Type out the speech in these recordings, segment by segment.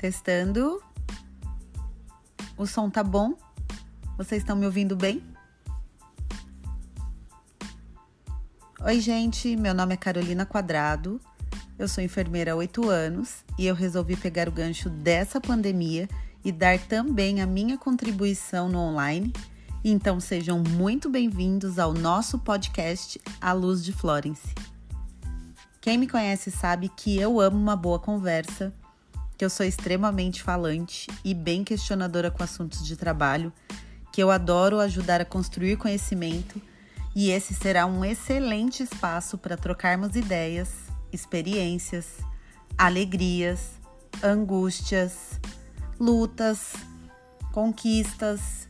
Testando. O som tá bom? Vocês estão me ouvindo bem? Oi, gente. Meu nome é Carolina Quadrado. Eu sou enfermeira há oito anos e eu resolvi pegar o gancho dessa pandemia e dar também a minha contribuição no online. Então sejam muito bem-vindos ao nosso podcast A Luz de Florence. Quem me conhece sabe que eu amo uma boa conversa que eu sou extremamente falante e bem questionadora com assuntos de trabalho, que eu adoro ajudar a construir conhecimento e esse será um excelente espaço para trocarmos ideias, experiências, alegrias, angústias, lutas, conquistas,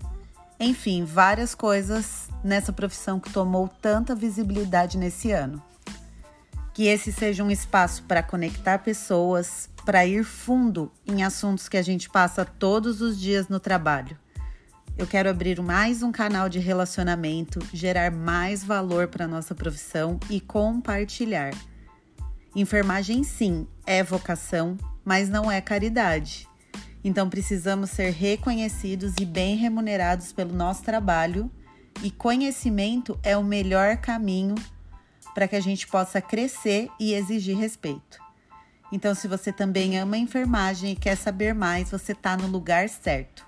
enfim, várias coisas nessa profissão que tomou tanta visibilidade nesse ano. Que esse seja um espaço para conectar pessoas, para ir fundo em assuntos que a gente passa todos os dias no trabalho. Eu quero abrir mais um canal de relacionamento, gerar mais valor para nossa profissão e compartilhar. Enfermagem, sim, é vocação, mas não é caridade. Então precisamos ser reconhecidos e bem remunerados pelo nosso trabalho, e conhecimento é o melhor caminho para que a gente possa crescer e exigir respeito. Então, se você também ama enfermagem e quer saber mais, você está no lugar certo.